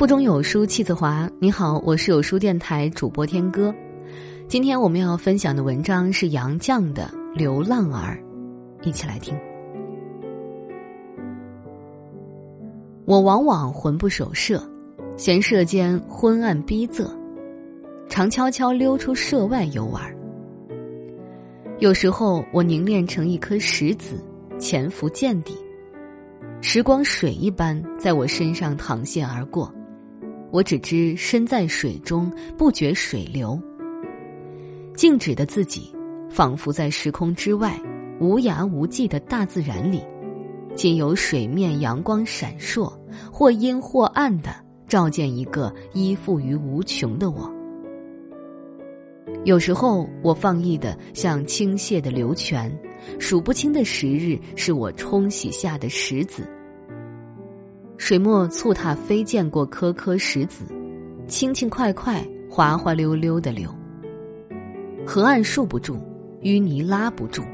腹中有书气自华。你好，我是有书电台主播天歌。今天我们要分享的文章是杨绛的《流浪儿》，一起来听。我往往魂不守舍，嫌舍间昏暗逼仄，常悄悄溜出舍外游玩。有时候，我凝练成一颗石子，潜伏见底，时光水一般在我身上淌泻而过。我只知身在水中，不觉水流。静止的自己，仿佛在时空之外，无涯无际的大自然里，仅有水面阳光闪烁，或阴或暗的照见一个依附于无穷的我。有时候，我放逸的像倾泻的流泉，数不清的时日是我冲洗下的石子。水墨簇踏飞溅过颗颗石子，轻轻快快，滑滑溜溜的流。河岸束不住，淤泥拉不住，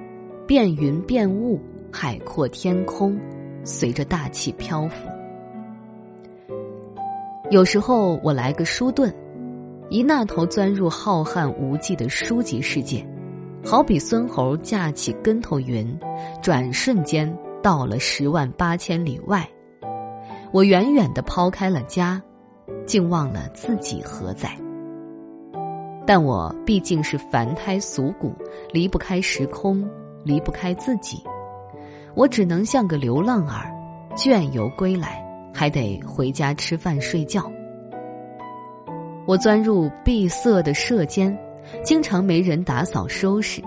变云变雾，海阔天空，随着大气漂浮。有时候我来个书遁，一那头钻入浩瀚无际的书籍世界，好比孙猴架起跟头云，转瞬间到了十万八千里外。我远远的抛开了家，竟忘了自己何在。但我毕竟是凡胎俗骨，离不开时空，离不开自己。我只能像个流浪儿，倦游归来，还得回家吃饭睡觉。我钻入闭塞的舍间，经常没人打扫收拾，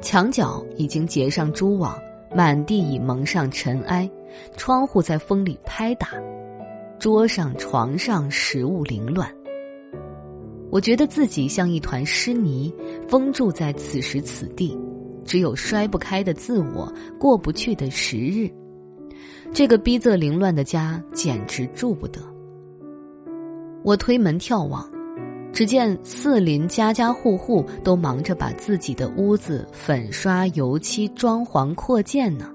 墙角已经结上蛛网。满地已蒙上尘埃，窗户在风里拍打，桌上、床上食物凌乱。我觉得自己像一团湿泥，封住在此时此地，只有摔不开的自我，过不去的时日。这个逼仄凌乱的家，简直住不得。我推门眺望。只见四邻家家户户都忙着把自己的屋子粉刷、油漆、装潢、扩建呢。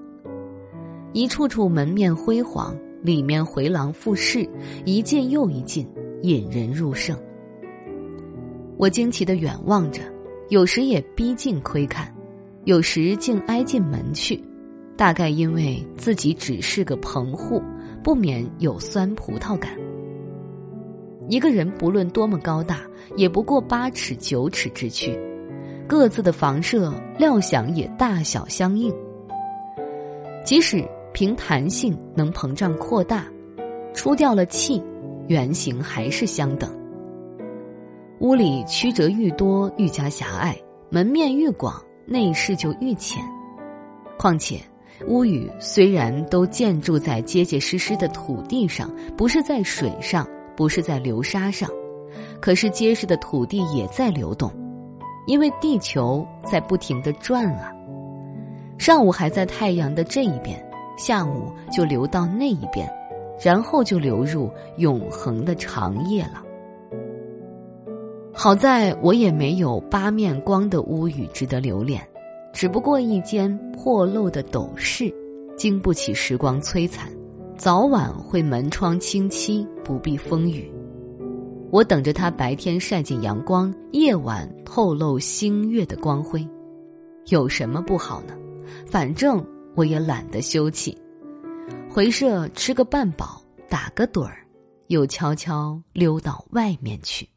一处处门面辉煌，里面回廊复式，一进又一进，引人入胜。我惊奇的远望着，有时也逼近窥看，有时竟挨进门去，大概因为自己只是个棚户，不免有酸葡萄感。一个人不论多么高大，也不过八尺九尺之躯，各自的房舍料想也大小相应。即使凭弹性能膨胀扩大，出掉了气，原形还是相等。屋里曲折愈多，愈加狭隘；门面愈广，内饰就愈浅。况且，屋宇虽然都建筑在结结实实的土地上，不是在水上。不是在流沙上，可是结实的土地也在流动，因为地球在不停的转啊。上午还在太阳的这一边，下午就流到那一边，然后就流入永恒的长夜了。好在我也没有八面光的屋宇值得留恋，只不过一间破漏的斗室，经不起时光摧残。早晚会门窗清漆，不避风雨。我等着它白天晒进阳光，夜晚透露星月的光辉，有什么不好呢？反正我也懒得休憩，回舍吃个半饱，打个盹儿，又悄悄溜到外面去。